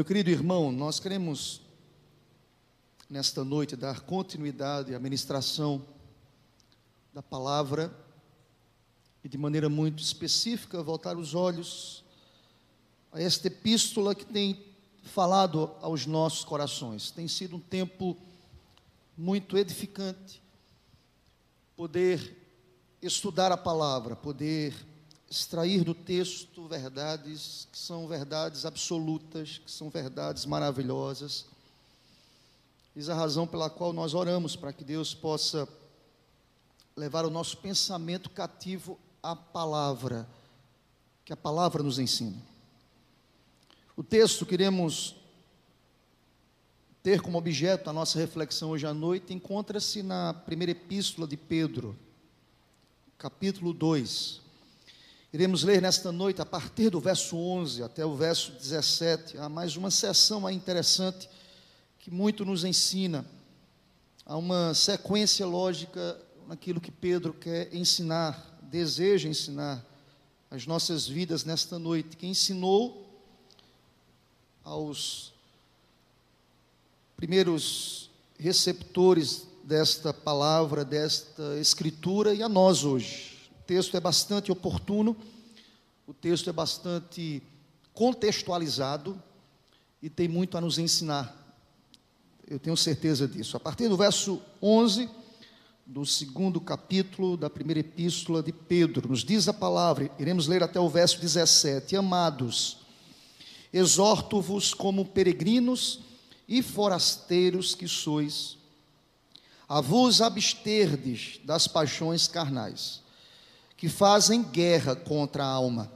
Meu querido irmão, nós queremos nesta noite dar continuidade à ministração da palavra e de maneira muito específica voltar os olhos a esta epístola que tem falado aos nossos corações. Tem sido um tempo muito edificante poder estudar a palavra, poder extrair do texto verdades que são verdades absolutas, que são verdades maravilhosas. Eis a razão pela qual nós oramos para que Deus possa levar o nosso pensamento cativo à palavra, que a palavra nos ensina. O texto que queremos ter como objeto a nossa reflexão hoje à noite encontra-se na primeira epístola de Pedro, capítulo 2. Iremos ler nesta noite, a partir do verso 11 até o verso 17, há mais uma sessão interessante que muito nos ensina. Há uma sequência lógica naquilo que Pedro quer ensinar, deseja ensinar as nossas vidas nesta noite, que ensinou aos primeiros receptores desta palavra, desta escritura e a nós hoje texto é bastante oportuno, o texto é bastante contextualizado e tem muito a nos ensinar. Eu tenho certeza disso. A partir do verso 11 do segundo capítulo da primeira epístola de Pedro, nos diz a palavra, iremos ler até o verso 17: Amados, exorto-vos como peregrinos e forasteiros que sois, a vos absterdes das paixões carnais que fazem guerra contra a alma,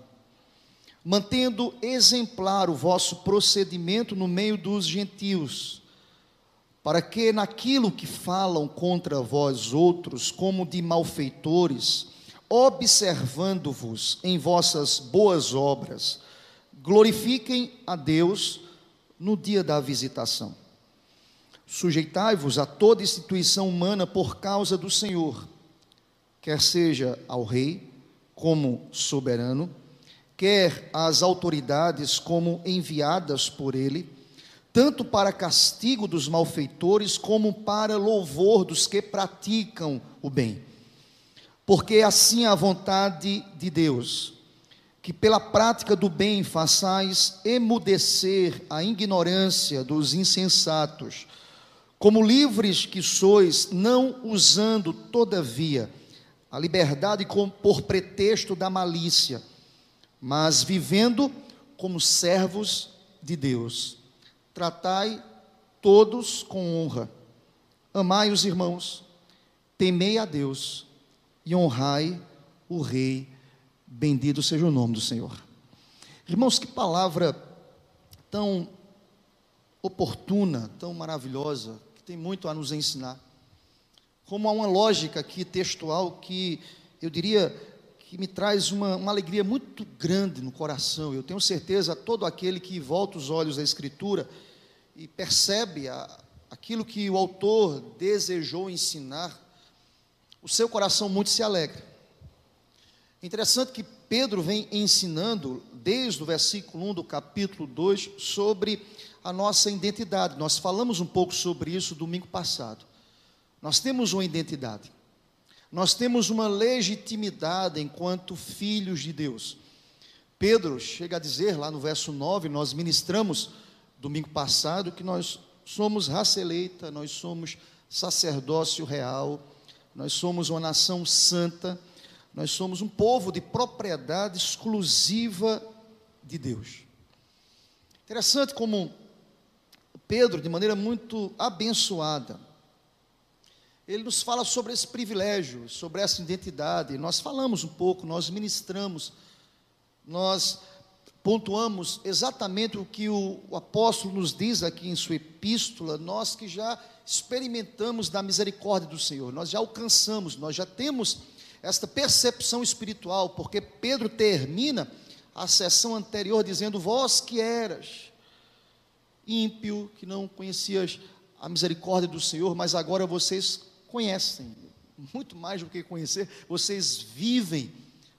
mantendo exemplar o vosso procedimento no meio dos gentios, para que naquilo que falam contra vós outros, como de malfeitores, observando-vos em vossas boas obras, glorifiquem a Deus no dia da visitação. Sujeitai-vos a toda instituição humana por causa do Senhor quer seja ao rei como soberano, quer às autoridades como enviadas por ele, tanto para castigo dos malfeitores como para louvor dos que praticam o bem. Porque assim é a vontade de Deus, que pela prática do bem façais emudecer a ignorância dos insensatos, como livres que sois, não usando, todavia, a liberdade por pretexto da malícia, mas vivendo como servos de Deus. Tratai todos com honra. Amai os irmãos, temei a Deus e honrai o Rei. Bendito seja o nome do Senhor. Irmãos, que palavra tão oportuna, tão maravilhosa, que tem muito a nos ensinar como há uma lógica aqui textual que eu diria que me traz uma, uma alegria muito grande no coração. Eu tenho certeza, todo aquele que volta os olhos à Escritura e percebe a, aquilo que o autor desejou ensinar, o seu coração muito se alegra. Interessante que Pedro vem ensinando, desde o versículo 1 do capítulo 2, sobre a nossa identidade. Nós falamos um pouco sobre isso domingo passado. Nós temos uma identidade. Nós temos uma legitimidade enquanto filhos de Deus. Pedro chega a dizer lá no verso 9, nós ministramos domingo passado que nós somos raça eleita, nós somos sacerdócio real, nós somos uma nação santa, nós somos um povo de propriedade exclusiva de Deus. Interessante como Pedro, de maneira muito abençoada, ele nos fala sobre esse privilégio, sobre essa identidade. Nós falamos um pouco, nós ministramos, nós pontuamos exatamente o que o, o, apóstolo nos diz aqui em sua epístola, nós que já experimentamos da misericórdia do Senhor, nós já alcançamos, nós já temos esta percepção espiritual, porque Pedro termina a sessão anterior dizendo: Vós que eras ímpio, que não conhecias a misericórdia do Senhor, mas agora vocês conhecem, muito mais do que conhecer, vocês vivem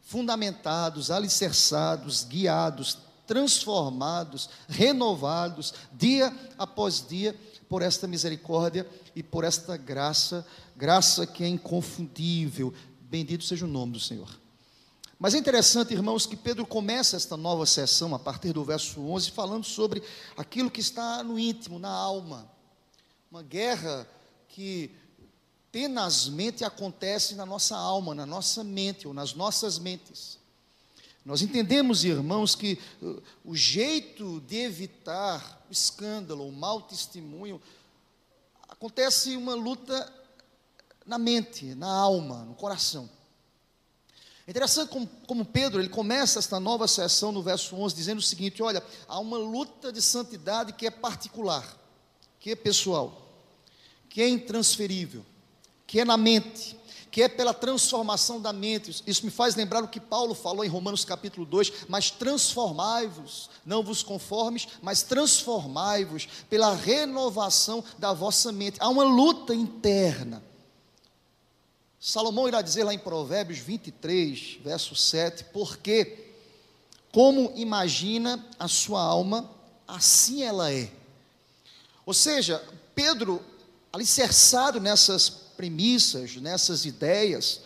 fundamentados, alicerçados, guiados, transformados, renovados, dia após dia, por esta misericórdia e por esta graça, graça que é inconfundível. Bendito seja o nome do Senhor. Mas é interessante, irmãos, que Pedro começa esta nova sessão, a partir do verso 11, falando sobre aquilo que está no íntimo, na alma. Uma guerra que tenazmente acontece na nossa alma, na nossa mente ou nas nossas mentes. Nós entendemos, irmãos, que uh, o jeito de evitar o escândalo, o mau testemunho, acontece uma luta na mente, na alma, no coração. É interessante como, como, Pedro, ele começa esta nova sessão no verso 11, dizendo o seguinte: olha, há uma luta de santidade que é particular, que é pessoal, que é intransferível, que é na mente, que é pela transformação da mente. Isso me faz lembrar o que Paulo falou em Romanos capítulo 2: Mas transformai-vos, não vos conformes, mas transformai-vos pela renovação da vossa mente. Há uma luta interna Salomão irá dizer lá em Provérbios 23, verso 7, porque como imagina a sua alma, assim ela é. Ou seja, Pedro, alicerçado nessas premissas, nessas ideias,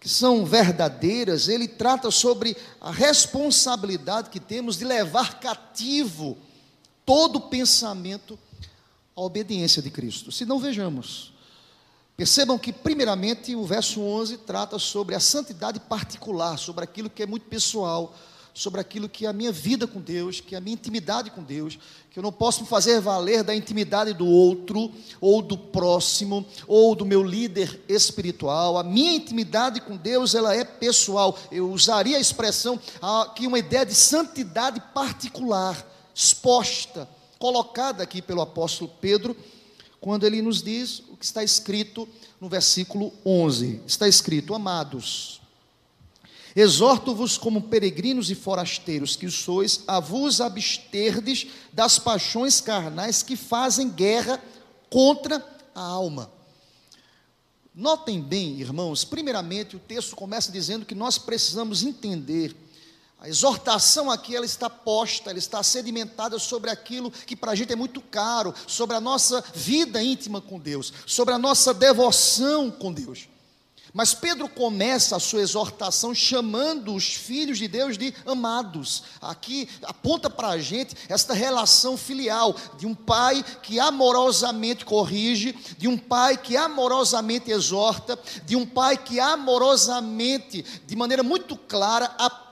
que são verdadeiras, ele trata sobre a responsabilidade que temos de levar cativo todo pensamento à obediência de Cristo. Se não vejamos, Percebam que, primeiramente, o verso 11 trata sobre a santidade particular, sobre aquilo que é muito pessoal, sobre aquilo que é a minha vida com Deus, que é a minha intimidade com Deus, que eu não posso me fazer valer da intimidade do outro, ou do próximo, ou do meu líder espiritual. A minha intimidade com Deus, ela é pessoal. Eu usaria a expressão aqui uma ideia de santidade particular, exposta, colocada aqui pelo apóstolo Pedro quando ele nos diz o que está escrito no versículo 11: está escrito, amados, exorto-vos como peregrinos e forasteiros que sois, a vos absterdes das paixões carnais que fazem guerra contra a alma. Notem bem, irmãos, primeiramente o texto começa dizendo que nós precisamos entender a exortação aqui ela está posta, ela está sedimentada sobre aquilo que para a gente é muito caro, sobre a nossa vida íntima com Deus, sobre a nossa devoção com Deus. Mas Pedro começa a sua exortação chamando os filhos de Deus de amados. Aqui aponta para a gente esta relação filial de um pai que amorosamente corrige, de um pai que amorosamente exorta, de um pai que amorosamente, de maneira muito clara, aponta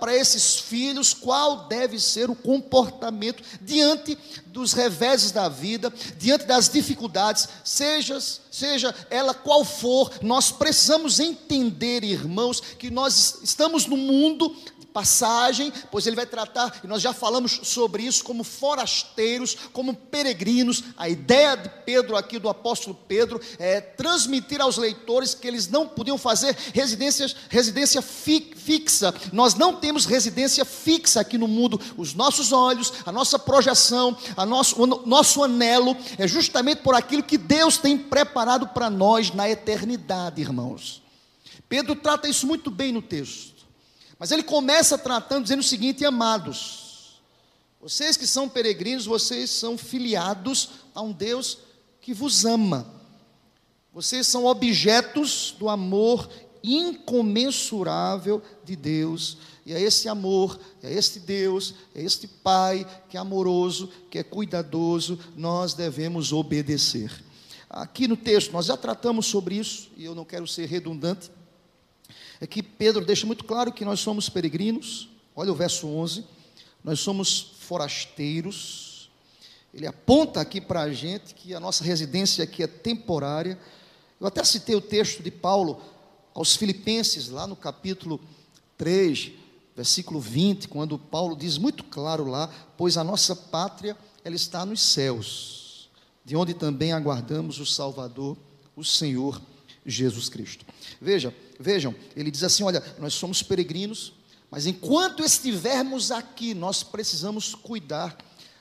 para esses filhos qual deve ser o comportamento diante dos reveses da vida, diante das dificuldades, seja, seja ela qual for, nós precisamos entender, irmãos, que nós estamos no mundo passagem, pois ele vai tratar, e nós já falamos sobre isso, como forasteiros, como peregrinos. A ideia de Pedro aqui, do apóstolo Pedro, é transmitir aos leitores que eles não podiam fazer residências, residência fi, fixa. Nós não temos residência fixa aqui no mundo. Os nossos olhos, a nossa projeção, a nosso, o nosso anelo é justamente por aquilo que Deus tem preparado para nós na eternidade, irmãos. Pedro trata isso muito bem no texto. Mas ele começa tratando, dizendo o seguinte: amados, vocês que são peregrinos, vocês são filiados a um Deus que vos ama. Vocês são objetos do amor incomensurável de Deus. E é esse amor, é este Deus, é este Pai que é amoroso, que é cuidadoso, nós devemos obedecer. Aqui no texto, nós já tratamos sobre isso, e eu não quero ser redundante, é que Pedro deixa muito claro que nós somos peregrinos. Olha o verso 11. Nós somos forasteiros. Ele aponta aqui para a gente que a nossa residência aqui é temporária. Eu até citei o texto de Paulo aos Filipenses, lá no capítulo 3, versículo 20, quando Paulo diz muito claro lá: Pois a nossa pátria, ela está nos céus, de onde também aguardamos o Salvador, o Senhor Jesus Cristo. Veja, vejam, ele diz assim: olha, nós somos peregrinos, mas enquanto estivermos aqui, nós precisamos cuidar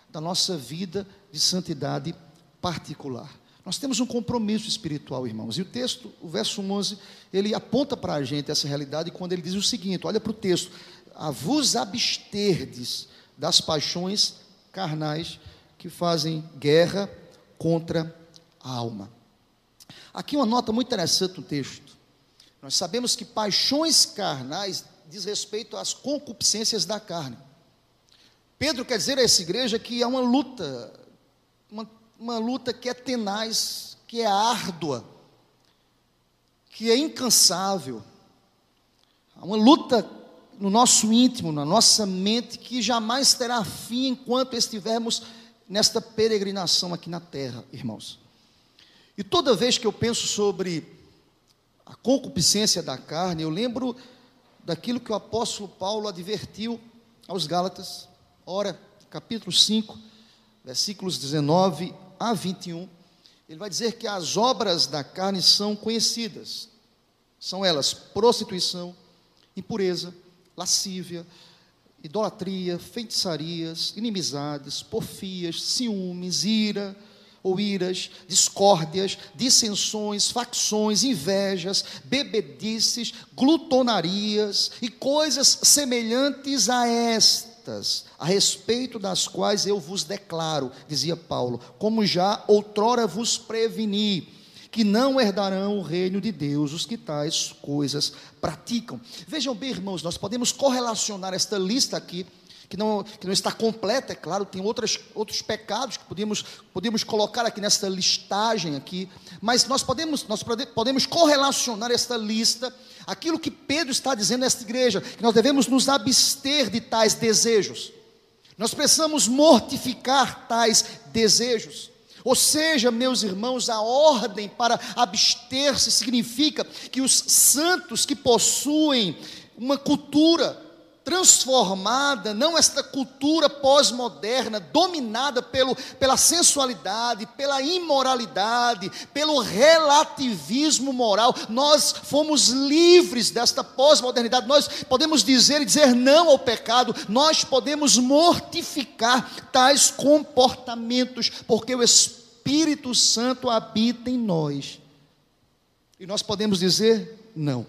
da nossa vida de santidade particular. Nós temos um compromisso espiritual, irmãos. E o texto, o verso 11, ele aponta para a gente essa realidade quando ele diz o seguinte: olha para o texto, a vos absterdes das paixões carnais que fazem guerra contra a alma. Aqui uma nota muito interessante no texto. Nós sabemos que paixões carnais diz respeito às concupiscências da carne. Pedro quer dizer a essa igreja que há uma luta, uma, uma luta que é tenaz, que é árdua, que é incansável. Há uma luta no nosso íntimo, na nossa mente, que jamais terá fim enquanto estivermos nesta peregrinação aqui na terra, irmãos. E toda vez que eu penso sobre a concupiscência da carne, eu lembro daquilo que o apóstolo Paulo advertiu aos Gálatas, ora, capítulo 5, versículos 19 a 21. Ele vai dizer que as obras da carne são conhecidas. São elas prostituição, impureza, lascívia, idolatria, feitiçarias, inimizades, porfias, ciúmes, ira ou iras, discórdias, dissensões, facções, invejas, bebedices, glutonarias e coisas semelhantes a estas, a respeito das quais eu vos declaro, dizia Paulo, como já outrora vos preveni que não herdarão o reino de Deus os que tais coisas praticam. Vejam bem, irmãos, nós podemos correlacionar esta lista aqui, que não, que não está completa, é claro, tem outras, outros pecados que podemos, podemos colocar aqui nesta listagem aqui, mas nós podemos, nós podemos correlacionar esta lista, aquilo que Pedro está dizendo nesta igreja, que nós devemos nos abster de tais desejos. Nós precisamos mortificar tais desejos. Ou seja, meus irmãos, a ordem para abster-se significa que os santos que possuem uma cultura transformada, não esta cultura pós-moderna, dominada pelo, pela sensualidade, pela imoralidade, pelo relativismo moral. Nós fomos livres desta pós-modernidade. Nós podemos dizer e dizer não ao pecado, nós podemos mortificar tais comportamentos, porque o Espírito Santo habita em nós. E nós podemos dizer não.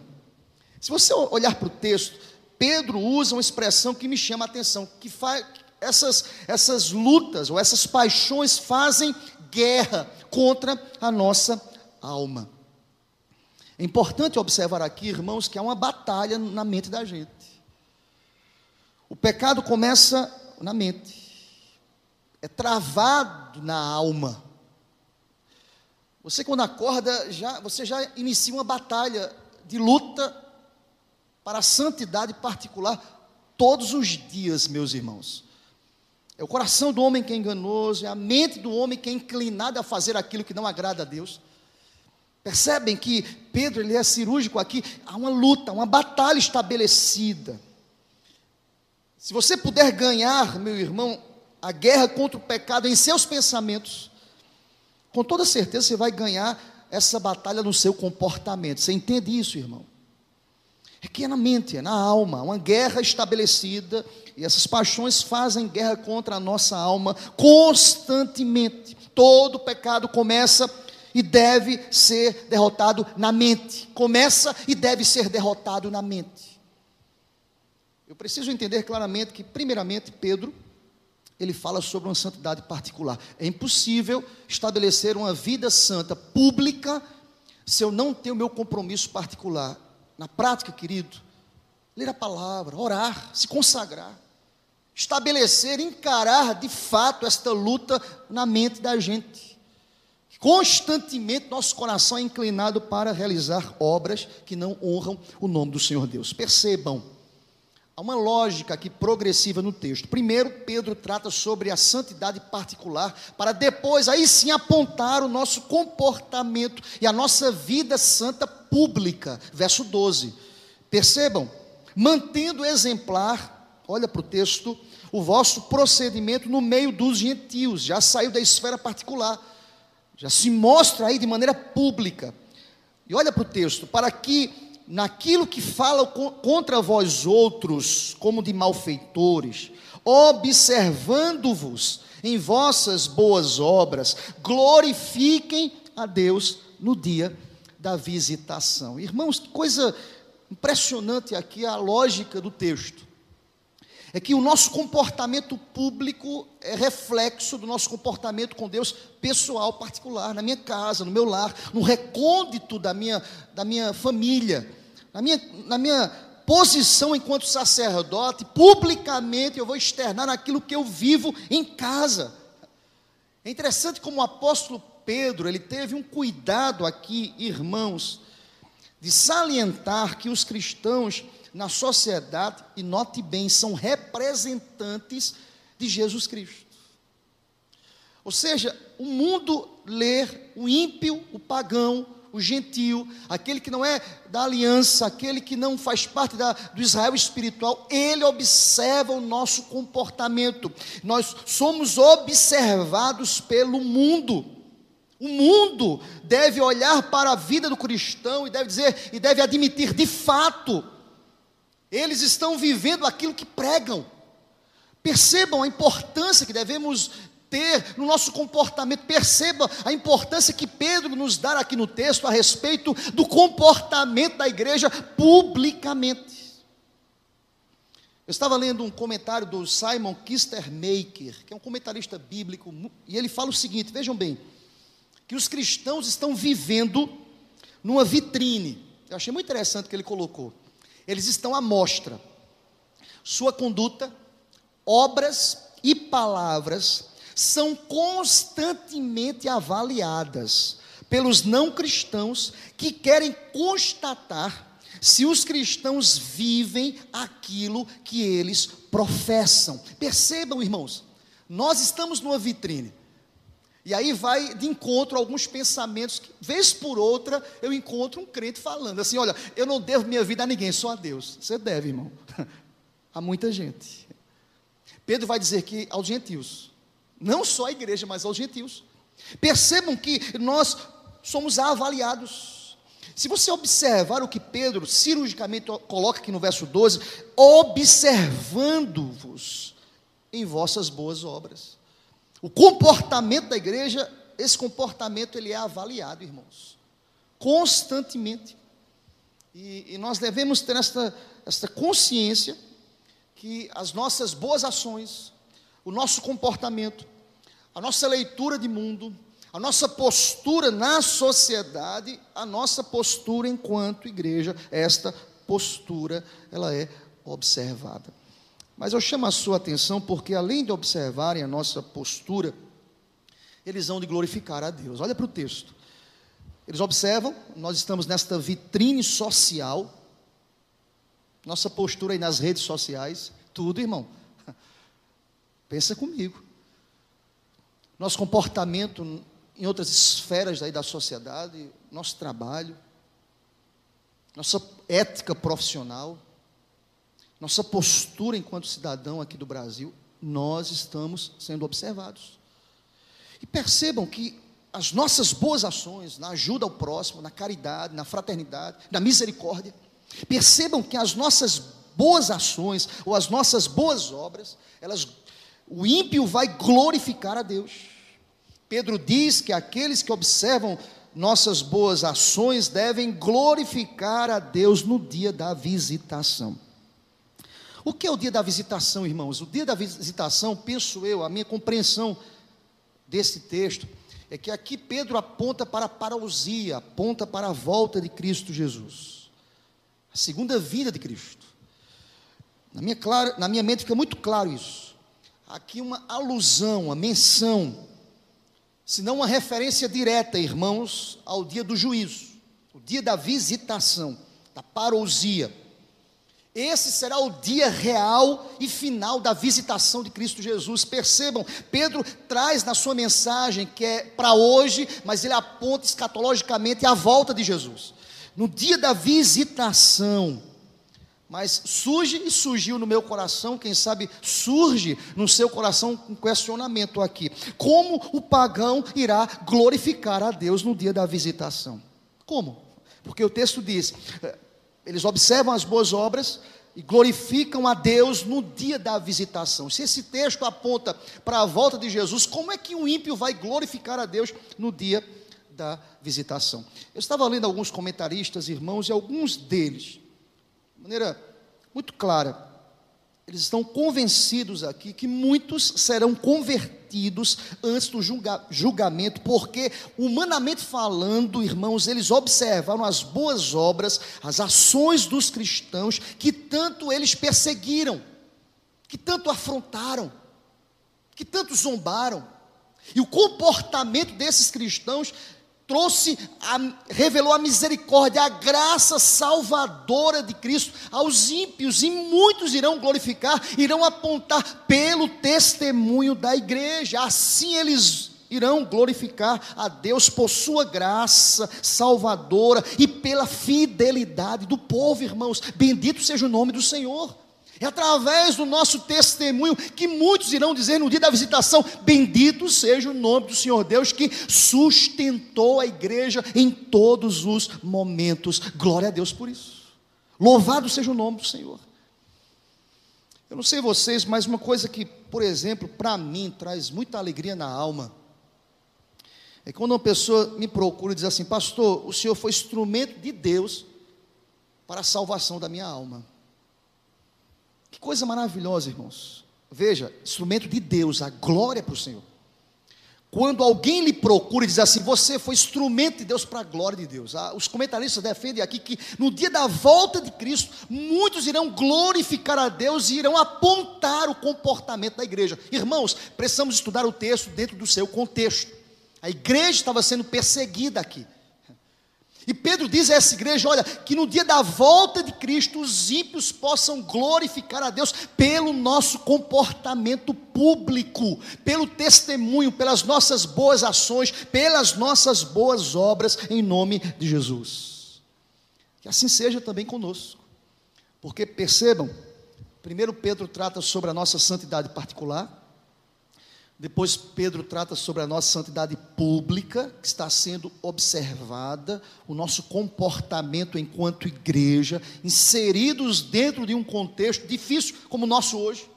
Se você olhar para o texto, Pedro usa uma expressão que me chama a atenção, que faz essas, essas lutas ou essas paixões fazem guerra contra a nossa alma. É importante observar aqui, irmãos, que há uma batalha na mente da gente. O pecado começa na mente, é travado na alma. Você quando acorda, já, você já inicia uma batalha de luta para a santidade particular todos os dias, meus irmãos. É o coração do homem que é enganoso, é a mente do homem que é inclinada a fazer aquilo que não agrada a Deus. Percebem que Pedro ele é cirúrgico aqui, há uma luta, uma batalha estabelecida. Se você puder ganhar, meu irmão, a guerra contra o pecado em seus pensamentos, com toda certeza você vai ganhar essa batalha no seu comportamento. Você entende isso, irmão? É que é na mente, é na alma, uma guerra estabelecida, e essas paixões fazem guerra contra a nossa alma constantemente. Todo pecado começa e deve ser derrotado na mente. Começa e deve ser derrotado na mente. Eu preciso entender claramente que, primeiramente, Pedro, ele fala sobre uma santidade particular. É impossível estabelecer uma vida santa pública se eu não tenho meu compromisso particular na prática, querido, ler a palavra, orar, se consagrar, estabelecer, encarar de fato esta luta na mente da gente. Constantemente nosso coração é inclinado para realizar obras que não honram o nome do Senhor Deus. Percebam, há uma lógica aqui progressiva no texto. Primeiro, Pedro trata sobre a santidade particular, para depois, aí sim, apontar o nosso comportamento e a nossa vida santa pública. Verso 12. Percebam, mantendo exemplar, olha para o texto, o vosso procedimento no meio dos gentios, já saiu da esfera particular, já se mostra aí de maneira pública. E olha para o texto, para que naquilo que fala contra vós outros, como de malfeitores, observando-vos em vossas boas obras, glorifiquem a Deus no dia da visitação. Irmãos, que coisa impressionante aqui a lógica do texto. é que o nosso comportamento público é reflexo do nosso comportamento com Deus pessoal, particular, na minha casa, no meu lar, no recôndito da minha, da minha família, na minha, na minha posição enquanto sacerdote, publicamente eu vou externar aquilo que eu vivo em casa. É interessante como o apóstolo Pedro, ele teve um cuidado aqui, irmãos, de salientar que os cristãos na sociedade, e note bem, são representantes de Jesus Cristo. Ou seja, o mundo lê o ímpio, o pagão, o gentil, aquele que não é da aliança, aquele que não faz parte da, do Israel espiritual, ele observa o nosso comportamento. Nós somos observados pelo mundo. O mundo deve olhar para a vida do cristão e deve dizer e deve admitir de fato eles estão vivendo aquilo que pregam. Percebam a importância que devemos ter no nosso comportamento. Perceba a importância que Pedro nos dá aqui no texto a respeito do comportamento da igreja publicamente. Eu estava lendo um comentário do Simon Kistermaker, que é um comentarista bíblico, e ele fala o seguinte: vejam bem, que os cristãos estão vivendo numa vitrine. Eu achei muito interessante o que ele colocou. Eles estão à mostra. Sua conduta, obras e palavras são constantemente avaliadas pelos não cristãos que querem constatar se os cristãos vivem aquilo que eles professam. Percebam, irmãos, nós estamos numa vitrine. E aí vai de encontro a alguns pensamentos que, vez por outra, eu encontro um crente falando assim: olha, eu não devo minha vida a ninguém, só a Deus. Você deve, irmão. a muita gente. Pedro vai dizer que aos gentios, não só a igreja, mas aos gentios. Percebam que nós somos avaliados. Se você observar o que Pedro cirurgicamente coloca aqui no verso 12, observando-vos em vossas boas obras. O comportamento da igreja, esse comportamento ele é avaliado, irmãos, constantemente. E, e nós devemos ter esta, esta consciência que as nossas boas ações, o nosso comportamento, a nossa leitura de mundo, a nossa postura na sociedade, a nossa postura enquanto igreja, esta postura, ela é observada. Mas eu chamo a sua atenção porque, além de observarem a nossa postura, eles vão de glorificar a Deus. Olha para o texto. Eles observam, nós estamos nesta vitrine social, nossa postura aí nas redes sociais, tudo, irmão. Pensa comigo. Nosso comportamento em outras esferas da sociedade, nosso trabalho, nossa ética profissional, nossa postura enquanto cidadão aqui do Brasil, nós estamos sendo observados. E percebam que as nossas boas ações na ajuda ao próximo, na caridade, na fraternidade, na misericórdia, percebam que as nossas boas ações ou as nossas boas obras, elas o ímpio vai glorificar a Deus. Pedro diz que aqueles que observam nossas boas ações devem glorificar a Deus no dia da visitação. O que é o dia da visitação, irmãos? O dia da visitação, penso eu, a minha compreensão desse texto, é que aqui Pedro aponta para a parousia, aponta para a volta de Cristo Jesus, a segunda vida de Cristo. Na minha, clara, na minha mente fica muito claro isso. Aqui uma alusão, uma menção, se não uma referência direta, irmãos, ao dia do juízo, o dia da visitação, da parousia. Esse será o dia real e final da visitação de Cristo Jesus. Percebam, Pedro traz na sua mensagem que é para hoje, mas ele aponta escatologicamente a volta de Jesus. No dia da visitação, mas surge e surgiu no meu coração, quem sabe surge no seu coração um questionamento aqui: como o pagão irá glorificar a Deus no dia da visitação? Como? Porque o texto diz: eles observam as boas obras e glorificam a Deus no dia da visitação. Se esse texto aponta para a volta de Jesus, como é que um ímpio vai glorificar a Deus no dia da visitação? Eu estava lendo alguns comentaristas, irmãos, e alguns deles, de maneira muito clara, eles estão convencidos aqui que muitos serão convertidos antes do julga, julgamento, porque, humanamente falando, irmãos, eles observaram as boas obras, as ações dos cristãos, que tanto eles perseguiram, que tanto afrontaram, que tanto zombaram. E o comportamento desses cristãos trouxe, a, revelou a misericórdia, a graça salvadora de Cristo aos ímpios, e muitos irão glorificar, irão apontar pelo testemunho da igreja, assim eles irão glorificar a Deus por sua graça salvadora e pela fidelidade do povo, irmãos. Bendito seja o nome do Senhor. É através do nosso testemunho que muitos irão dizer no dia da visitação: Bendito seja o nome do Senhor Deus que sustentou a igreja em todos os momentos. Glória a Deus por isso. Louvado seja o nome do Senhor. Eu não sei vocês, mas uma coisa que, por exemplo, para mim traz muita alegria na alma é quando uma pessoa me procura e diz assim: Pastor, o Senhor foi instrumento de Deus para a salvação da minha alma. Que coisa maravilhosa, irmãos. Veja, instrumento de Deus, a glória para o Senhor. Quando alguém lhe procura e diz assim, você foi instrumento de Deus para a glória de Deus. Ah, os comentaristas defendem aqui que no dia da volta de Cristo, muitos irão glorificar a Deus e irão apontar o comportamento da igreja. Irmãos, precisamos estudar o texto dentro do seu contexto. A igreja estava sendo perseguida aqui. E Pedro diz a essa igreja: olha, que no dia da volta de Cristo, os ímpios possam glorificar a Deus pelo nosso comportamento público, pelo testemunho, pelas nossas boas ações, pelas nossas boas obras, em nome de Jesus. Que assim seja também conosco, porque percebam, primeiro Pedro trata sobre a nossa santidade particular, depois Pedro trata sobre a nossa santidade pública, que está sendo observada, o nosso comportamento enquanto igreja, inseridos dentro de um contexto difícil como o nosso hoje.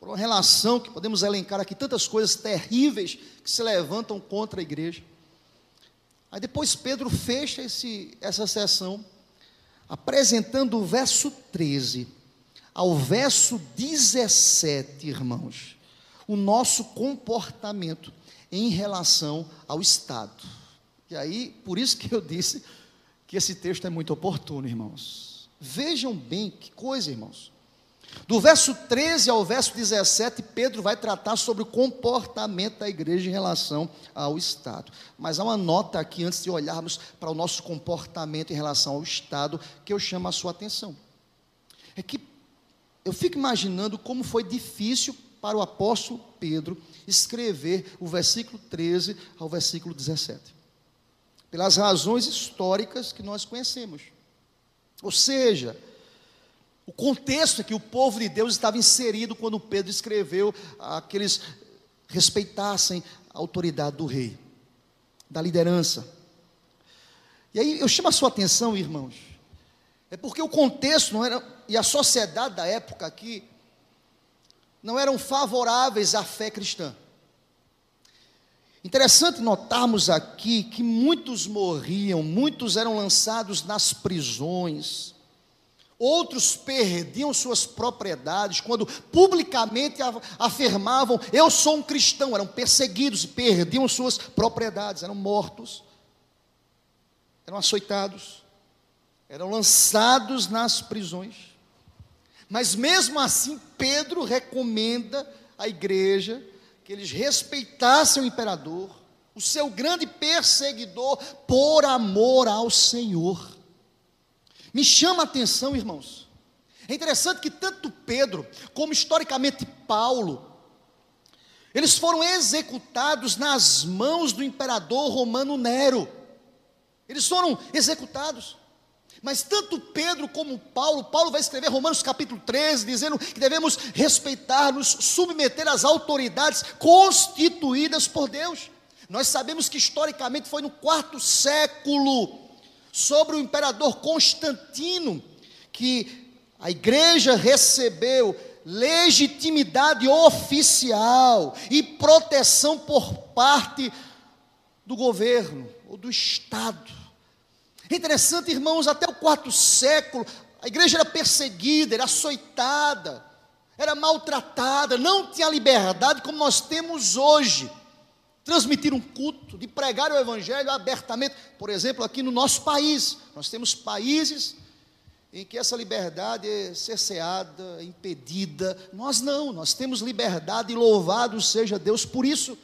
Por uma relação que podemos elencar aqui tantas coisas terríveis que se levantam contra a igreja. Aí depois Pedro fecha esse, essa sessão apresentando o verso 13 ao verso 17, irmãos o nosso comportamento em relação ao Estado. E aí, por isso que eu disse que esse texto é muito oportuno, irmãos. Vejam bem que coisa, irmãos. Do verso 13 ao verso 17, Pedro vai tratar sobre o comportamento da igreja em relação ao Estado. Mas há uma nota aqui, antes de olharmos para o nosso comportamento em relação ao Estado, que eu chamo a sua atenção. É que eu fico imaginando como foi difícil para o apóstolo Pedro escrever o versículo 13 ao versículo 17. Pelas razões históricas que nós conhecemos. Ou seja, o contexto é que o povo de Deus estava inserido quando Pedro escreveu que eles respeitassem a autoridade do rei, da liderança. E aí eu chamo a sua atenção, irmãos, é porque o contexto não era, e a sociedade da época aqui, não eram favoráveis à fé cristã. Interessante notarmos aqui que muitos morriam, muitos eram lançados nas prisões, outros perdiam suas propriedades quando publicamente afirmavam: Eu sou um cristão. Eram perseguidos e perdiam suas propriedades, eram mortos, eram açoitados, eram lançados nas prisões. Mas mesmo assim, Pedro recomenda à igreja que eles respeitassem o imperador, o seu grande perseguidor, por amor ao Senhor. Me chama a atenção, irmãos. É interessante que tanto Pedro, como historicamente Paulo, eles foram executados nas mãos do imperador romano Nero. Eles foram executados. Mas tanto Pedro como Paulo, Paulo vai escrever Romanos capítulo 13, dizendo que devemos respeitar, nos submeter às autoridades constituídas por Deus. Nós sabemos que historicamente foi no quarto século, sobre o imperador Constantino, que a igreja recebeu legitimidade oficial e proteção por parte do governo ou do Estado. Interessante, irmãos, até o quarto século, a igreja era perseguida, era açoitada, era maltratada, não tinha liberdade como nós temos hoje. Transmitir um culto, de pregar o Evangelho abertamente. Por exemplo, aqui no nosso país, nós temos países em que essa liberdade é cerceada, impedida. Nós não, nós temos liberdade e louvado seja Deus por isso.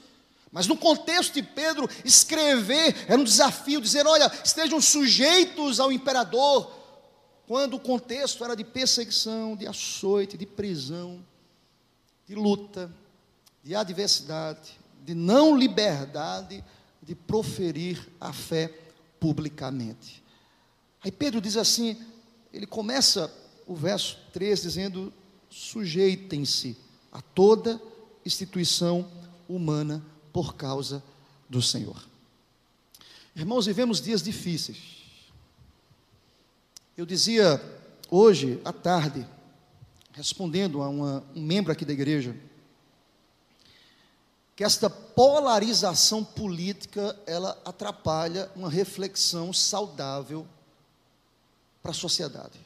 Mas no contexto de Pedro, escrever era um desafio, dizer: olha, estejam sujeitos ao imperador, quando o contexto era de perseguição, de açoite, de prisão, de luta, de adversidade, de não liberdade de proferir a fé publicamente. Aí Pedro diz assim: ele começa o verso 3 dizendo: sujeitem-se a toda instituição humana por causa do Senhor. Irmãos, vivemos dias difíceis. Eu dizia hoje à tarde, respondendo a uma, um membro aqui da igreja, que esta polarização política ela atrapalha uma reflexão saudável para a sociedade.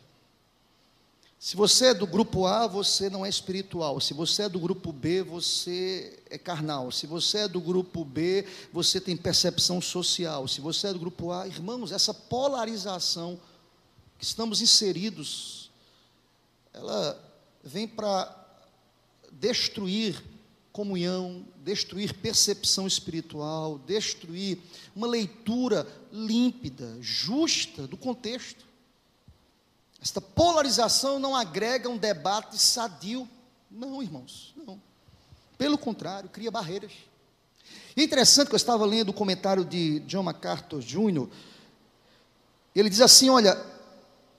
Se você é do grupo A, você não é espiritual. Se você é do grupo B, você é carnal. Se você é do grupo B, você tem percepção social. Se você é do grupo A, irmãos, essa polarização que estamos inseridos, ela vem para destruir comunhão, destruir percepção espiritual, destruir uma leitura límpida, justa do contexto. Esta polarização não agrega um debate sadio. Não, irmãos, não. Pelo contrário, cria barreiras. E interessante que eu estava lendo o comentário de John MacArthur Jr. Ele diz assim: olha,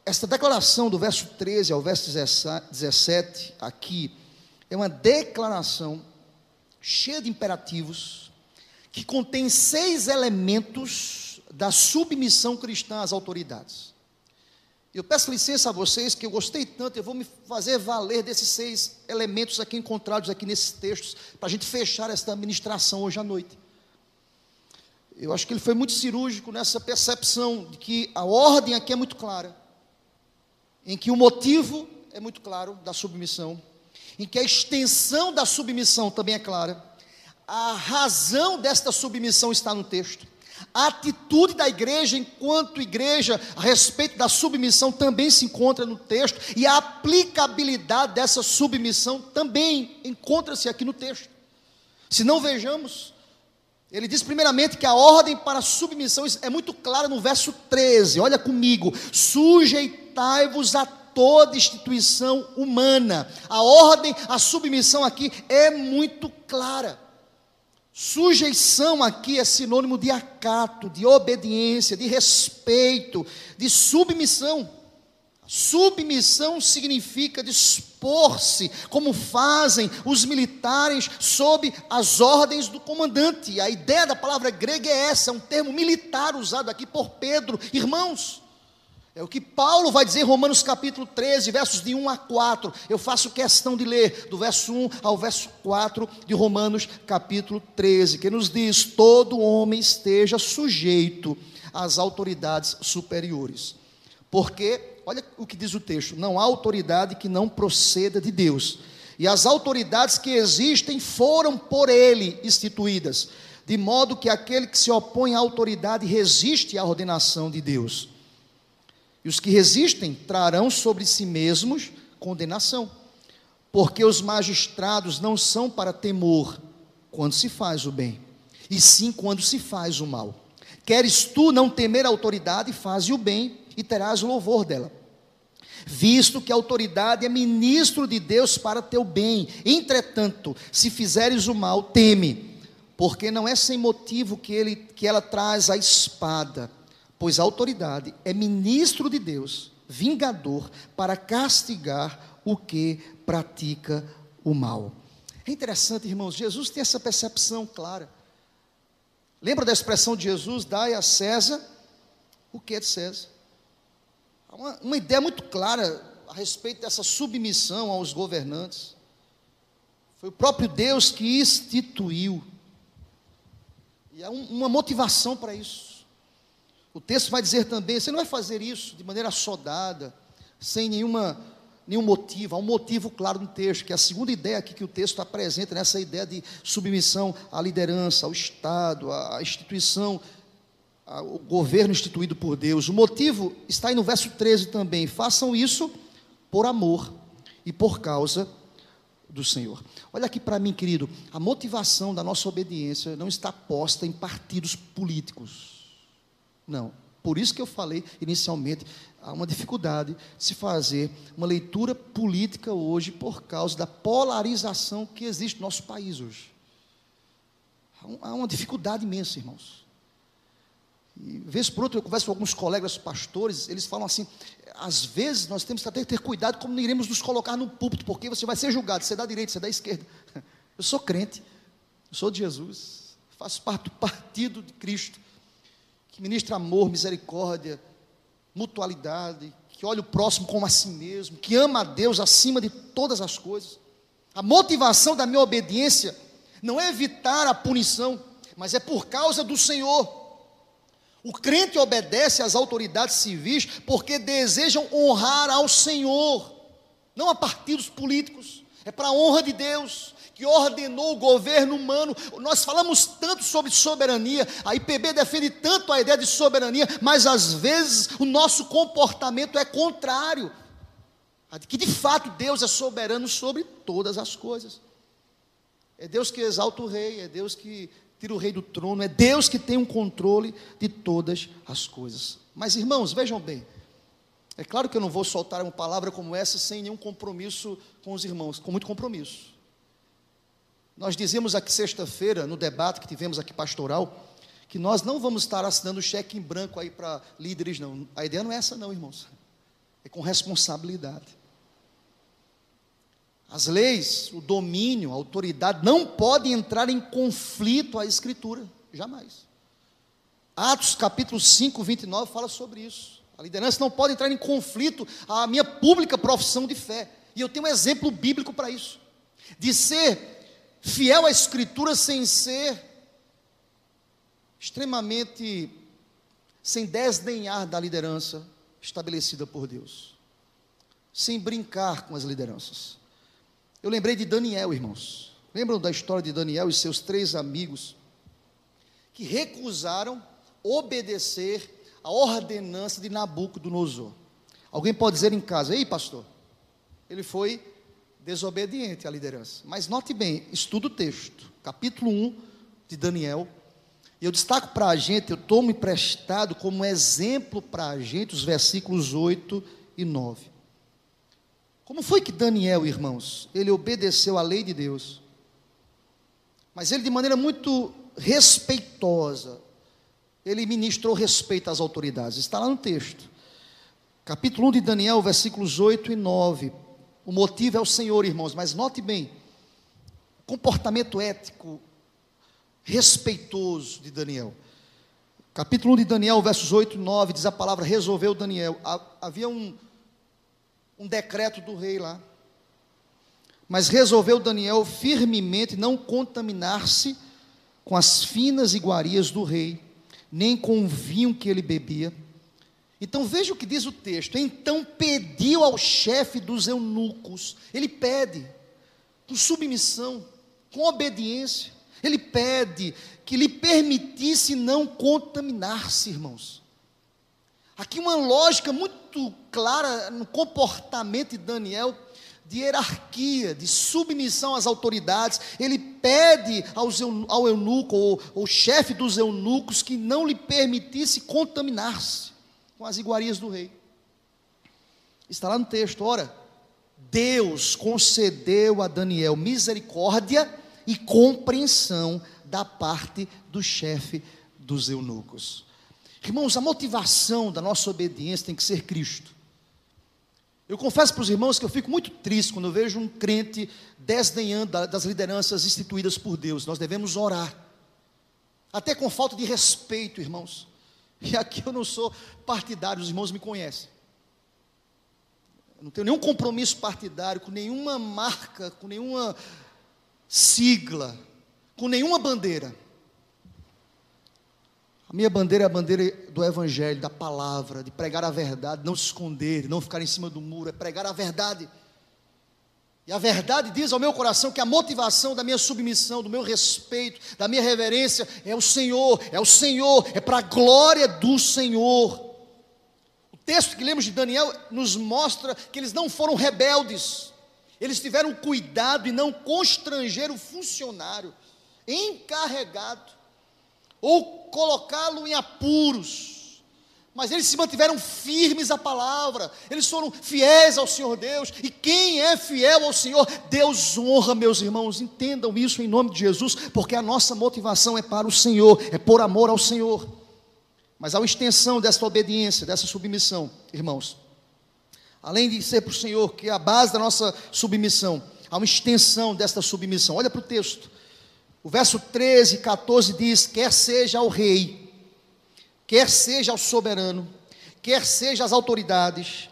esta declaração do verso 13 ao verso 17, aqui, é uma declaração cheia de imperativos, que contém seis elementos da submissão cristã às autoridades. Eu peço licença a vocês, que eu gostei tanto, eu vou me fazer valer desses seis elementos aqui encontrados aqui nesses textos, para a gente fechar esta ministração hoje à noite. Eu acho que ele foi muito cirúrgico nessa percepção de que a ordem aqui é muito clara, em que o motivo é muito claro da submissão, em que a extensão da submissão também é clara, a razão desta submissão está no texto, a atitude da igreja enquanto igreja a respeito da submissão também se encontra no texto, e a aplicabilidade dessa submissão também encontra-se aqui no texto. Se não vejamos, ele diz primeiramente que a ordem para a submissão é muito clara no verso 13, olha comigo: sujeitai-vos a toda instituição humana. A ordem, a submissão aqui é muito clara. Sujeição aqui é sinônimo de acato, de obediência, de respeito, de submissão. Submissão significa dispor-se, como fazem os militares sob as ordens do comandante. A ideia da palavra grega é essa, é um termo militar usado aqui por Pedro. Irmãos, é o que Paulo vai dizer em Romanos capítulo 13, versos de 1 a 4. Eu faço questão de ler do verso 1 ao verso 4 de Romanos capítulo 13, que nos diz: todo homem esteja sujeito às autoridades superiores. Porque, olha o que diz o texto: não há autoridade que não proceda de Deus. E as autoridades que existem foram por ele instituídas, de modo que aquele que se opõe à autoridade resiste à ordenação de Deus. E os que resistem trarão sobre si mesmos condenação, porque os magistrados não são para temor quando se faz o bem, e sim quando se faz o mal. Queres tu não temer a autoridade, faze o bem e terás louvor dela. Visto que a autoridade é ministro de Deus para teu bem, entretanto, se fizeres o mal, teme, porque não é sem motivo que, ele, que ela traz a espada pois a autoridade é ministro de Deus, vingador, para castigar o que pratica o mal. É interessante, irmãos, Jesus tem essa percepção clara. Lembra da expressão de Jesus: dai a César o que é de César? Uma, uma ideia muito clara a respeito dessa submissão aos governantes. Foi o próprio Deus que instituiu. E há um, uma motivação para isso. O texto vai dizer também: você não vai fazer isso de maneira assodada, sem nenhuma nenhum motivo, há um motivo claro no texto, que é a segunda ideia aqui que o texto apresenta, nessa ideia de submissão à liderança, ao Estado, à instituição, ao governo instituído por Deus. O motivo está aí no verso 13 também. Façam isso por amor e por causa do Senhor. Olha aqui para mim, querido, a motivação da nossa obediência não está posta em partidos políticos. Não. Por isso que eu falei inicialmente, há uma dificuldade de se fazer uma leitura política hoje por causa da polarização que existe no nosso país hoje. Há uma dificuldade imensa, irmãos. E, vez por outra, eu converso com alguns colegas pastores, eles falam assim: às vezes nós temos que ter, cuidado como iremos nos colocar no púlpito, porque você vai ser julgado, você é da direita, você é da esquerda. Eu sou crente, eu sou de Jesus, faço parte do partido de Cristo, que ministra amor, misericórdia, mutualidade, que olha o próximo como a si mesmo, que ama a Deus acima de todas as coisas. A motivação da minha obediência não é evitar a punição, mas é por causa do Senhor. O crente obedece às autoridades civis porque desejam honrar ao Senhor, não a partidos políticos. É para a honra de Deus, que ordenou o governo humano. Nós falamos tanto sobre soberania, a IPB defende tanto a ideia de soberania, mas às vezes o nosso comportamento é contrário. Que de fato Deus é soberano sobre todas as coisas. É Deus que exalta o rei, é Deus que tira o rei do trono, é Deus que tem o um controle de todas as coisas. Mas irmãos, vejam bem, é claro que eu não vou soltar uma palavra como essa sem nenhum compromisso com os irmãos, com muito compromisso. Nós dizemos aqui sexta-feira, no debate que tivemos aqui pastoral, que nós não vamos estar assinando cheque em branco aí para líderes, não. A ideia não é essa, não, irmãos. É com responsabilidade. As leis, o domínio, a autoridade não podem entrar em conflito à Escritura, jamais. Atos capítulo 5, 29 fala sobre isso. A liderança não pode entrar em conflito à minha pública profissão de fé. E eu tenho um exemplo bíblico para isso. De ser fiel à Escritura sem ser extremamente sem desdenhar da liderança estabelecida por Deus. Sem brincar com as lideranças. Eu lembrei de Daniel, irmãos. Lembram da história de Daniel e seus três amigos que recusaram obedecer a ordenança de Nabucodonosor? Alguém pode dizer em casa, ei pastor, ele foi desobediente à liderança. Mas note bem, estuda o texto, capítulo 1 de Daniel. E eu destaco para a gente, eu tomo emprestado como exemplo para a gente os versículos 8 e 9. Como foi que Daniel, irmãos, ele obedeceu à lei de Deus, mas ele de maneira muito respeitosa, ele ministrou respeito às autoridades. Está lá no texto. Capítulo 1 de Daniel, versículos 8 e 9. O motivo é o Senhor, irmãos, mas note bem, comportamento ético, respeitoso de Daniel. Capítulo 1 de Daniel, versos 8 e 9, diz a palavra: resolveu Daniel. Havia um, um decreto do rei lá. Mas resolveu Daniel firmemente não contaminar-se com as finas iguarias do rei, nem com o vinho que ele bebia. Então veja o que diz o texto. Então pediu ao chefe dos eunucos, ele pede, com submissão, com obediência, ele pede que lhe permitisse não contaminar-se, irmãos. Aqui uma lógica muito clara no comportamento de Daniel, de hierarquia, de submissão às autoridades. Ele pede aos, ao eunuco, ou, ou chefe dos eunucos, que não lhe permitisse contaminar-se com as iguarias do rei. Está lá no texto, ora, Deus concedeu a Daniel misericórdia e compreensão da parte do chefe dos eunucos. Irmãos, a motivação da nossa obediência tem que ser Cristo. Eu confesso para os irmãos que eu fico muito triste quando eu vejo um crente desdenhando das lideranças instituídas por Deus. Nós devemos orar, até com falta de respeito, irmãos. E aqui eu não sou partidário, os irmãos me conhecem. Eu não tenho nenhum compromisso partidário com nenhuma marca, com nenhuma sigla, com nenhuma bandeira. A minha bandeira é a bandeira do Evangelho, da palavra, de pregar a verdade, não se esconder, não ficar em cima do muro, é pregar a verdade. E a verdade diz ao meu coração que a motivação da minha submissão, do meu respeito, da minha reverência é o Senhor, é o Senhor, é para a glória do Senhor. O texto que lemos de Daniel nos mostra que eles não foram rebeldes, eles tiveram cuidado e não constranger o funcionário encarregado ou colocá-lo em apuros mas eles se mantiveram firmes à palavra, eles foram fiéis ao Senhor Deus, e quem é fiel ao Senhor, Deus honra, meus irmãos, entendam isso em nome de Jesus, porque a nossa motivação é para o Senhor, é por amor ao Senhor. Mas há uma extensão dessa obediência, dessa submissão, irmãos, além de ser para o Senhor, que é a base da nossa submissão, há uma extensão desta submissão, olha para o texto, o verso 13 e 14 diz: quer seja ao rei, quer seja ao soberano, quer seja às autoridades,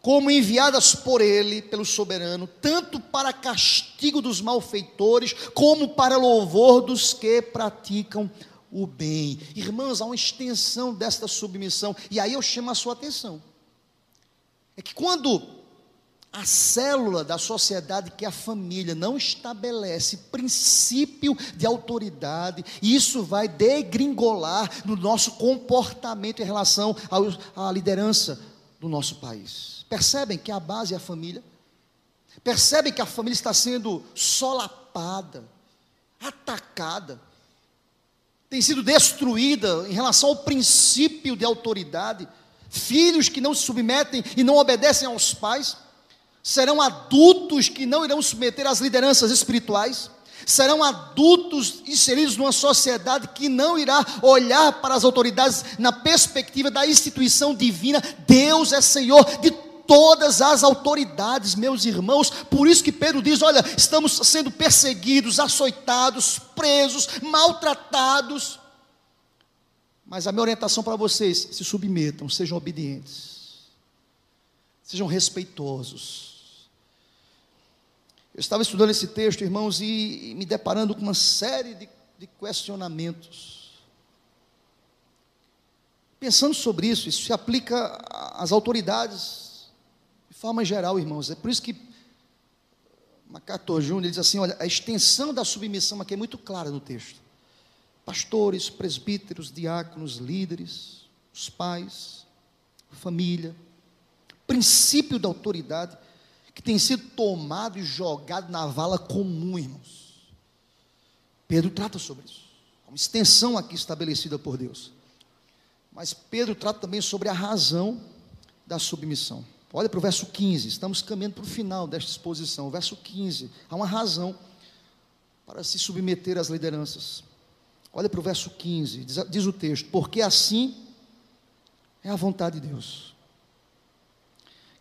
como enviadas por ele, pelo soberano, tanto para castigo dos malfeitores, como para louvor dos que praticam o bem. Irmãos, há uma extensão desta submissão, e aí eu chamo a sua atenção. É que quando a célula da sociedade que é a família não estabelece princípio de autoridade, isso vai degringolar no nosso comportamento em relação à liderança do nosso país. Percebem que a base é a família? Percebem que a família está sendo solapada, atacada, tem sido destruída em relação ao princípio de autoridade. Filhos que não se submetem e não obedecem aos pais serão adultos que não irão submeter às lideranças espirituais, serão adultos inseridos numa sociedade que não irá olhar para as autoridades na perspectiva da instituição divina. Deus é Senhor de todas as autoridades, meus irmãos. Por isso que Pedro diz: Olha, estamos sendo perseguidos, açoitados, presos, maltratados. Mas a minha orientação para vocês: se submetam, sejam obedientes, sejam respeitosos eu estava estudando esse texto, irmãos, e, me deparando com uma série de, de questionamentos. Pensando sobre isso, isso se aplica às autoridades, de forma geral, irmãos. É por isso que MacArthur Júnior diz assim: olha, a extensão da submissão aqui é muito clara no texto. Pastores, presbíteros, diáconos, líderes, os pais, família, princípio da autoridade que tem sido tomado e jogado na vala comum, irmãos. Pedro trata sobre isso. Há uma extensão aqui estabelecida por Deus. Mas Pedro trata também sobre a razão da submissão. Olha para o verso 15, estamos caminhando para o final desta exposição. Verso 15, há uma razão para se submeter às lideranças. Olha para o verso 15, diz, diz o texto: Porque assim é a vontade de Deus,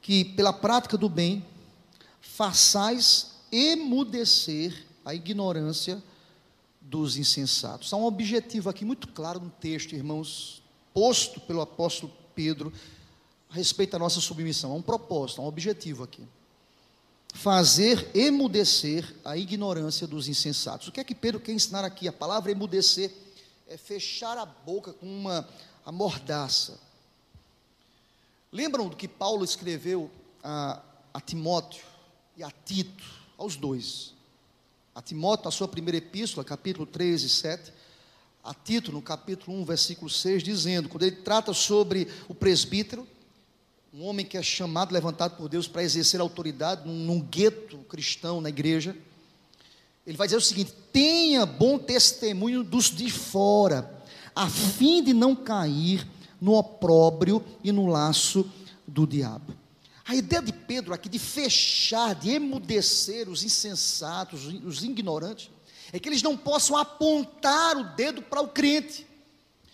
que pela prática do bem façais emudecer a ignorância dos insensatos. Há um objetivo aqui muito claro no texto, irmãos, posto pelo apóstolo Pedro a respeito da nossa submissão. Há um propósito, há um objetivo aqui. Fazer emudecer a ignorância dos insensatos. O que é que Pedro quer ensinar aqui? A palavra emudecer é fechar a boca com uma amordaça. Lembram do que Paulo escreveu a, a Timóteo? E a Tito, aos dois. A Timóteo, na sua primeira epístola, capítulo 3 e 7, a Tito, no capítulo 1, versículo 6, dizendo, quando ele trata sobre o presbítero, um homem que é chamado, levantado por Deus para exercer autoridade num, num gueto cristão na igreja, ele vai dizer o seguinte: tenha bom testemunho dos de fora, a fim de não cair no opróbrio e no laço do diabo. A ideia de Pedro aqui de fechar, de emudecer os insensatos, os ignorantes, é que eles não possam apontar o dedo para o crente.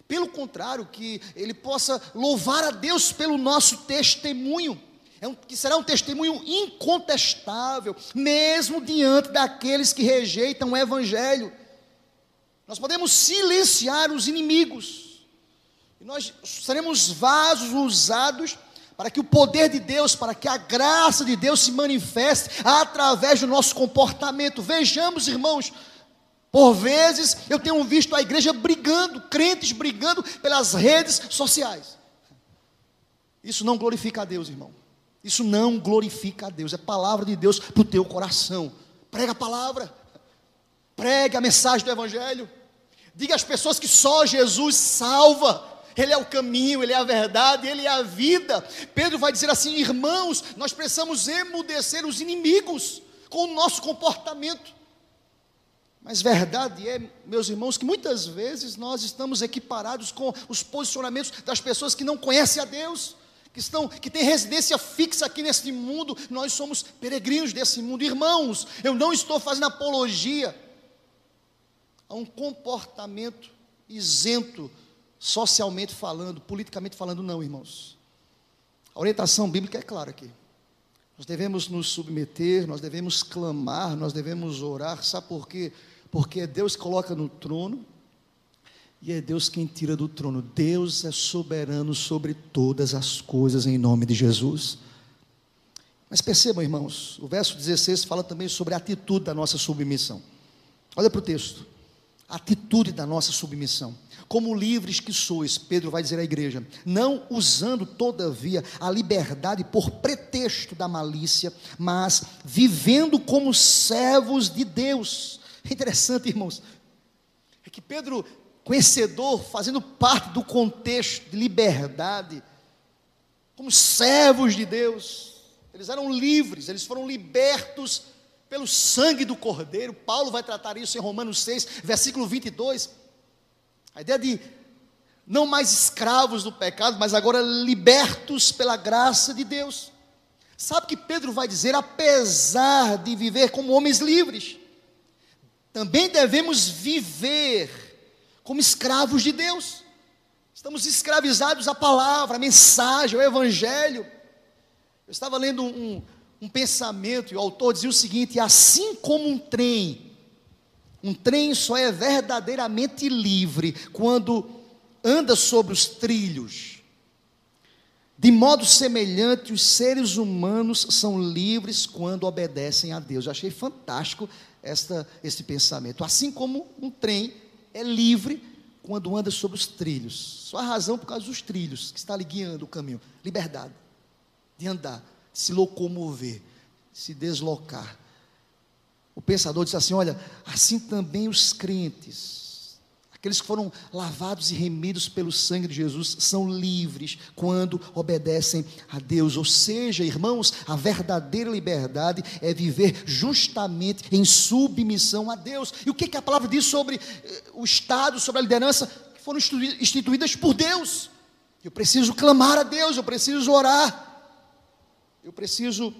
Pelo contrário, que ele possa louvar a Deus pelo nosso testemunho, é um, que será um testemunho incontestável, mesmo diante daqueles que rejeitam o Evangelho. Nós podemos silenciar os inimigos, e nós seremos vasos usados para que o poder de Deus, para que a graça de Deus se manifeste através do nosso comportamento. Vejamos, irmãos, Por vezes eu tenho visto a igreja brigando, crentes brigando pelas redes sociais. Isso não glorifica a Deus, irmão. Isso não glorifica a Deus. É palavra de Deus para o teu coração. Prega a palavra. Pregue a mensagem do Evangelho. Diga às pessoas que só Jesus salva. Ele é o caminho, Ele é a verdade, Ele é a vida. Pedro vai dizer assim: irmãos, nós precisamos emudecer os inimigos com o nosso comportamento. Mas verdade é, meus irmãos, que muitas vezes nós estamos equiparados com os posicionamentos das pessoas que não conhecem a Deus, que estão, que têm residência fixa aqui neste mundo. Nós somos peregrinos desse mundo, irmãos. Eu não estou fazendo apologia a um comportamento isento, socialmente falando, politicamente falando, não, irmãos. A orientação bíblica é clara aqui. Nós devemos nos submeter, nós devemos clamar, nós devemos orar, sabe por quê? Porque é Deus que coloca no trono e é Deus quem tira do trono. Deus é soberano sobre todas as coisas em nome de Jesus. Mas percebam, irmãos, o verso 16 fala também sobre a atitude da nossa submissão. Olha para o texto atitude da nossa submissão. Como livres que sois, Pedro vai dizer à igreja, não usando todavia a liberdade por pretexto da malícia, mas vivendo como servos de Deus. É interessante, irmãos, é que Pedro, conhecedor, fazendo parte do contexto de liberdade, como servos de Deus, eles eram livres, eles foram libertos pelo sangue do Cordeiro. Paulo vai tratar isso em Romanos 6, versículo 22. A ideia de não mais escravos do pecado, mas agora libertos pela graça de Deus. Sabe que Pedro vai dizer, apesar de viver como homens livres, também devemos viver como escravos de Deus. Estamos escravizados à palavra, à mensagem, ao evangelho. Eu estava lendo um, um pensamento, e o autor dizia o seguinte: assim como um trem, um trem só é verdadeiramente livre quando anda sobre os trilhos. De modo semelhante, os seres humanos são livres quando obedecem a Deus. Eu achei fantástico esta, esse pensamento. Assim como um trem é livre quando anda sobre os trilhos. Só a razão por causa dos trilhos que está ali guiando o caminho. Liberdade de andar se locomover, se deslocar. O pensador disse assim: olha, assim também os crentes, aqueles que foram lavados e remidos pelo sangue de Jesus, são livres quando obedecem a Deus. Ou seja, irmãos, a verdadeira liberdade é viver justamente em submissão a Deus. E o que, que a palavra diz sobre eh, o Estado, sobre a liderança, que foram instituídas por Deus? Eu preciso clamar a Deus, eu preciso orar eu preciso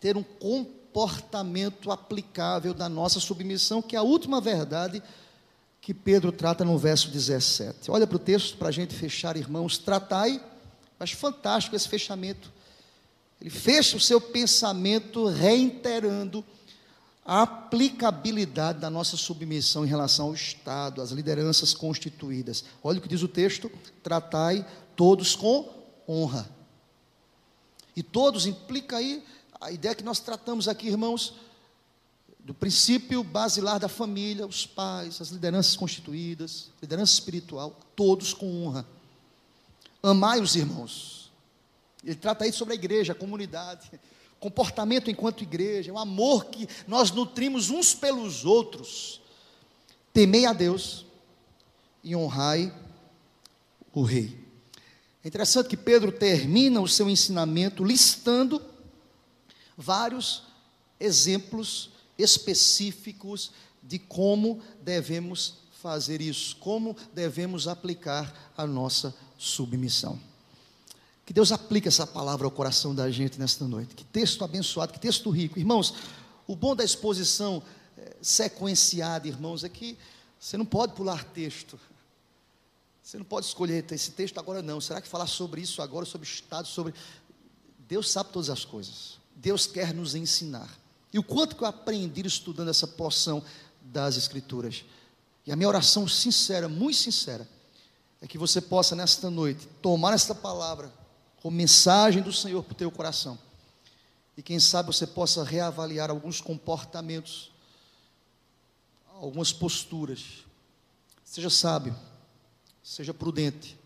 ter um comportamento aplicável da nossa submissão, que é a última verdade que Pedro trata no verso 17. Olha para o texto para a gente fechar, irmãos. Tratai, acho fantástico esse fechamento. Ele fecha o seu pensamento reiterando a aplicabilidade da nossa submissão em relação ao Estado, às lideranças constituídas. Olha o que diz o texto: tratai todos com honra. E todos implica aí a ideia que nós tratamos aqui, irmãos, do princípio basilar da família, os pais, as lideranças constituídas, liderança espiritual, todos com honra. Amai os irmãos. Ele trata aí sobre a igreja, a comunidade, comportamento enquanto igreja, o amor que nós nutrimos uns pelos outros. Temei a Deus e honrai o rei. É interessante que Pedro termina o seu ensinamento listando vários exemplos específicos de como devemos fazer isso, como devemos aplicar a nossa submissão. Que Deus aplique essa palavra ao coração da gente nesta noite. Que texto abençoado, que texto rico. Irmãos, o bom da exposição é, sequenciada, irmãos, é que você não pode pular texto. Você não pode escolher esse texto agora, não. Será que falar sobre isso agora, sobre Estado, sobre. Deus sabe todas as coisas. Deus quer nos ensinar. E o quanto que eu aprendi estudando essa porção das Escrituras. E a minha oração sincera, muito sincera, é que você possa nesta noite tomar esta palavra como mensagem do Senhor para o teu coração. E quem sabe você possa reavaliar alguns comportamentos algumas posturas. Seja sábio, seja prudente,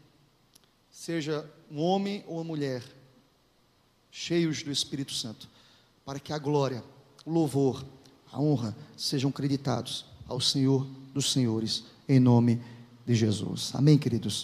seja um homem ou uma mulher, cheios do Espírito Santo, para que a glória, o louvor, a honra sejam creditados ao Senhor dos Senhores, em nome de Jesus. Amém, queridos?